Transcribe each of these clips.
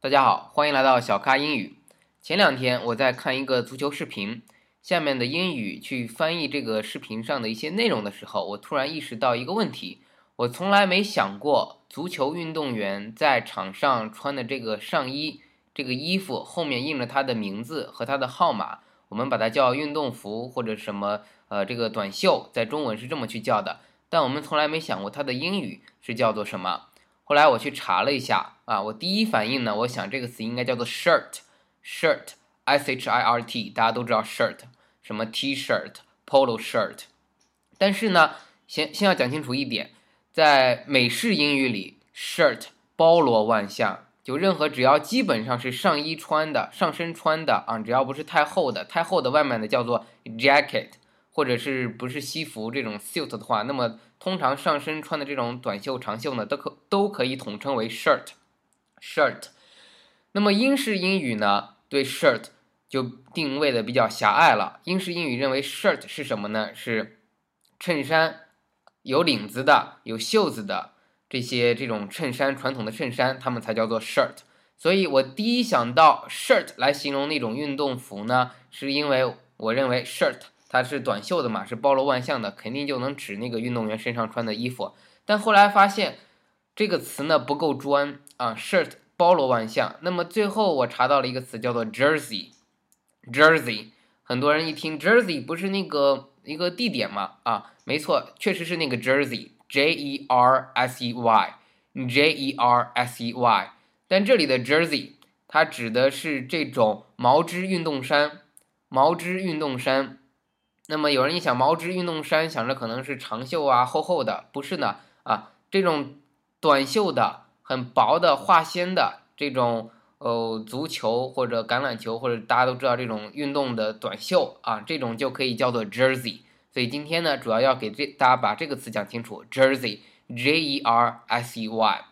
大家好，欢迎来到小咖英语。前两天我在看一个足球视频，下面的英语去翻译这个视频上的一些内容的时候，我突然意识到一个问题：我从来没想过，足球运动员在场上穿的这个上衣，这个衣服后面印了他的名字和他的号码，我们把它叫运动服或者什么呃这个短袖，在中文是这么去叫的，但我们从来没想过它的英语是叫做什么。后来我去查了一下啊，我第一反应呢，我想这个词应该叫做 shirt，shirt，s h i r t，大家都知道 shirt，什么 T-shirt，polo shirt。但是呢，先先要讲清楚一点，在美式英语里，shirt 包罗万象，就任何只要基本上是上衣穿的、上身穿的啊，只要不是太厚的、太厚的外面的叫做 jacket，或者是不是西服这种 suit 的话，那么。通常上身穿的这种短袖、长袖呢，都可都可以统称为 shirt，shirt。那么英式英语呢，对 shirt 就定位的比较狭隘了。英式英语认为 shirt 是什么呢？是衬衫，有领子的、有袖子的这些这种衬衫，传统的衬衫，它们才叫做 shirt。所以我第一想到 shirt 来形容那种运动服呢，是因为我认为 shirt。它是短袖的嘛，是包罗万象的，肯定就能指那个运动员身上穿的衣服。但后来发现这个词呢不够专啊，shirt 包罗万象。那么最后我查到了一个词叫做 jersey，jersey。很多人一听 jersey 不是那个一个地点嘛？啊，没错，确实是那个 jersey，j e r s e y，j e r s e y。但这里的 jersey 它指的是这种毛织运动衫，毛织运动衫。那么有人一想毛织运动衫，想着可能是长袖啊，厚厚的，不是呢啊，这种短袖的、很薄的、化纤的这种呃足球或者橄榄球或者大家都知道这种运动的短袖啊，这种就可以叫做 jersey。所以今天呢，主要要给这大家把这个词讲清楚，jersey，j e r s e y。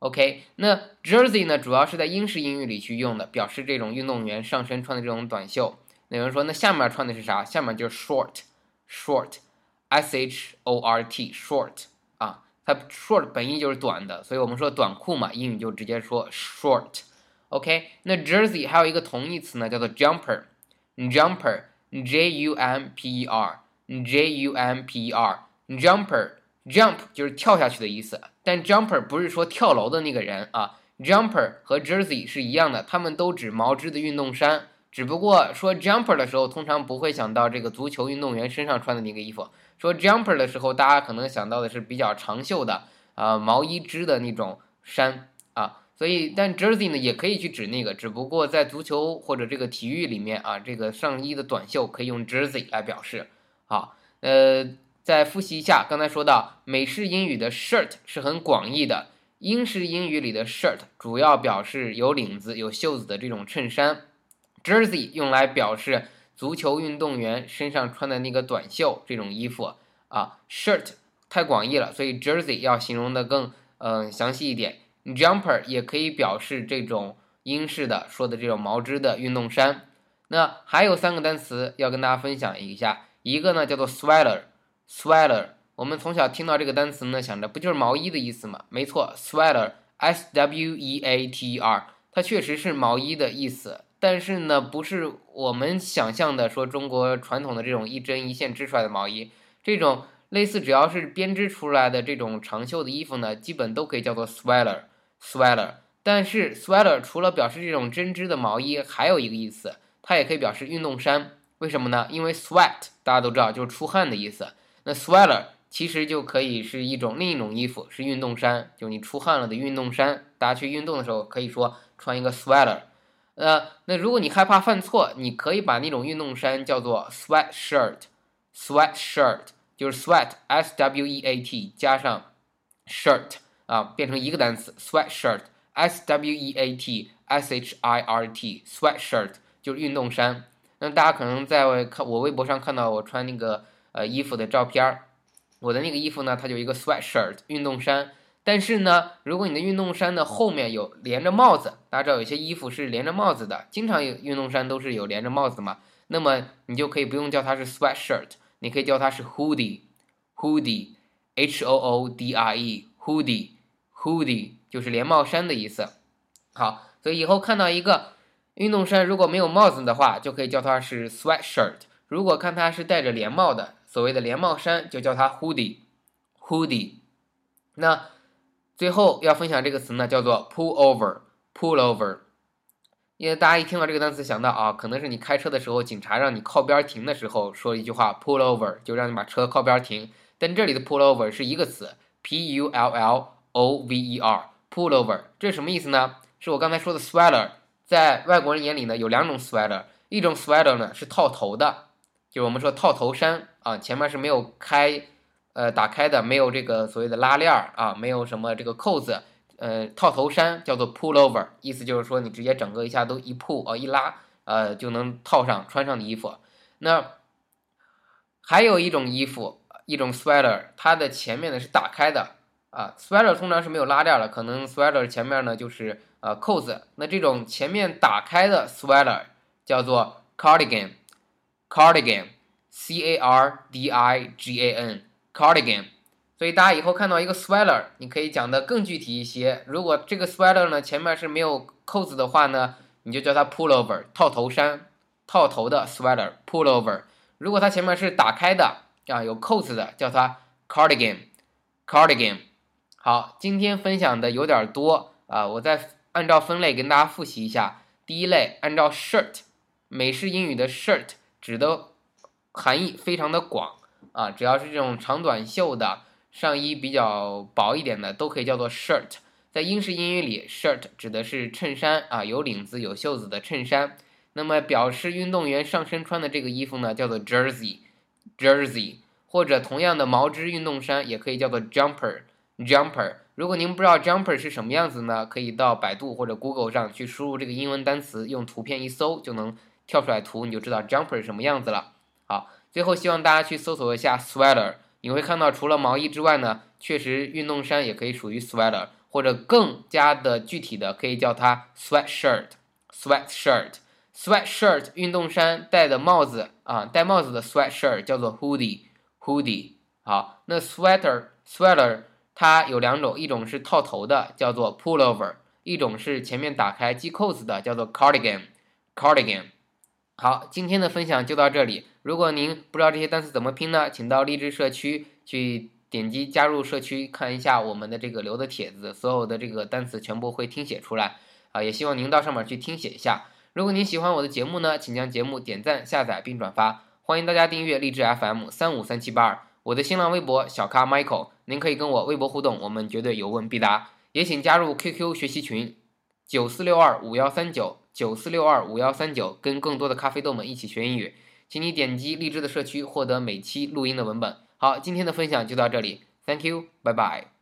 OK，那 jersey 呢，主要是在英式英语里去用的，表示这种运动员上身穿的这种短袖。有人说，那下面穿的是啥？下面就是 short，short，s h o r t，short 啊，它 short 本意就是短的，所以我们说短裤嘛，英语就直接说 short。OK，那 jersey 还有一个同义词呢，叫做 jumper，jumper，j u m p e r，j u m p e r，jumper，jump 就是跳下去的意思，但 jumper 不是说跳楼的那个人啊，jumper 和 jersey 是一样的，他们都指毛织的运动衫。只不过说 jumper 的时候，通常不会想到这个足球运动员身上穿的那个衣服。说 jumper 的时候，大家可能想到的是比较长袖的啊毛衣织的那种衫啊。所以，但 jersey 呢也可以去指那个。只不过在足球或者这个体育里面啊，这个上衣的短袖可以用 jersey 来表示。好，呃，再复习一下，刚才说到美式英语的 shirt 是很广义的，英式英语里的 shirt 主要表示有领子、有袖子的这种衬衫。Jersey 用来表示足球运动员身上穿的那个短袖这种衣服啊，shirt 太广义了，所以 Jersey 要形容的更嗯详细一点。Jumper 也可以表示这种英式的说的这种毛织的运动衫。那还有三个单词要跟大家分享一下，一个呢叫做 sweater，sweater。我们从小听到这个单词呢，想着不就是毛衣的意思吗？没错，sweater，s w e a t e r，它确实是毛衣的意思。但是呢，不是我们想象的说中国传统的这种一针一线织出来的毛衣，这种类似只要是编织出来的这种长袖的衣服呢，基本都可以叫做 sweater，sweater。但是 sweater 除了表示这种针织的毛衣，还有一个意思，它也可以表示运动衫。为什么呢？因为 sweat 大家都知道就是出汗的意思，那 sweater 其实就可以是一种另一种衣服，是运动衫，就你出汗了的运动衫。大家去运动的时候可以说穿一个 sweater。呃，那如果你害怕犯错，你可以把那种运动衫叫做 sweat shirt，sweat shirt 就是 sweat s w e a t 加上 shirt 啊，变成一个单词 sweat shirt s w e a t s h i r t sweat shirt 就是运动衫。那大家可能在看我微博上看到我穿那个呃衣服的照片儿，我的那个衣服呢，它就一个 sweat shirt 运动衫。但是呢，如果你的运动衫的后面有连着帽子，大家知道有些衣服是连着帽子的，经常有运动衫都是有连着帽子嘛，那么你就可以不用叫它是 sweatshirt，你可以叫它是 hoodie，hoodie，h o o d i e，hoodie，hoodie 就是连帽衫的意思。好，所以以后看到一个运动衫如果没有帽子的话，就可以叫它是 sweatshirt。如果看它是戴着连帽的，所谓的连帽衫，就叫它 hoodie，hoodie。那最后要分享这个词呢，叫做 pull over，pull over。因为大家一听到这个单词，想到啊，可能是你开车的时候，警察让你靠边停的时候，说一句话 pull over，就让你把车靠边停。但这里的 pull over 是一个词，p u l l o v e r，pull over，这是什么意思呢？是我刚才说的 sweater，在外国人眼里呢，有两种 sweater，一种 sweater 呢是套头的，就是我们说套头衫啊，前面是没有开，呃，打开的，没有这个所谓的拉链儿啊，没有什么这个扣子。呃，套头衫叫做 pull over，意思就是说你直接整个一下都一 pull 啊一拉，呃就能套上穿上的衣服。那还有一种衣服，一种 sweater，它的前面呢是打开的啊，sweater 通常是没有拉链的，可能 sweater 前面呢就是呃扣子。那这种前面打开的 sweater 叫做 cardigan，cardigan，c-a-r-d-i-g-a-n Cardigan，。所以大家以后看到一个 sweater，你可以讲的更具体一些。如果这个 sweater 呢前面是没有扣子的话呢，你就叫它 pullover 套头衫，套头的 sweater pullover。如果它前面是打开的啊有扣子的，叫它 cardigan cardigan。好，今天分享的有点多啊，我再按照分类跟大家复习一下。第一类按照 shirt，美式英语的 shirt 指的含义非常的广啊，只要是这种长短袖的。上衣比较薄一点的都可以叫做 shirt，在英式英语里，shirt 指的是衬衫啊，有领子有袖子的衬衫。那么表示运动员上身穿的这个衣服呢，叫做 jersey，jersey，或者同样的毛织运动衫也可以叫做 jumper，jumper。如果您不知道 jumper 是什么样子呢，可以到百度或者 Google 上去输入这个英文单词，用图片一搜就能跳出来图，你就知道 jumper 是什么样子了。好，最后希望大家去搜索一下 sweater。你会看到，除了毛衣之外呢，确实运动衫也可以属于 sweater，或者更加的具体的，可以叫它 sweatshirt，sweatshirt，sweatshirt 运动衫戴的帽子啊，戴帽子的 sweatshirt 叫做 hoodie，hoodie。好，那 sweater，sweater 它有两种，一种是套头的，叫做 pullover，一种是前面打开系扣子的，叫做 cardigan，cardigan。好，今天的分享就到这里。如果您不知道这些单词怎么拼呢，请到励志社区去点击加入社区，看一下我们的这个留的帖子，所有的这个单词全部会听写出来啊。也希望您到上面去听写一下。如果您喜欢我的节目呢，请将节目点赞、下载并转发。欢迎大家订阅励志 FM 三五三七八二，我的新浪微博小咖 Michael，您可以跟我微博互动，我们绝对有问必答。也请加入 QQ 学习群九四六二五幺三九。九四六二五幺三九，跟更多的咖啡豆们一起学英语，请你点击荔枝的社区获得每期录音的文本。好，今天的分享就到这里，Thank you，拜拜。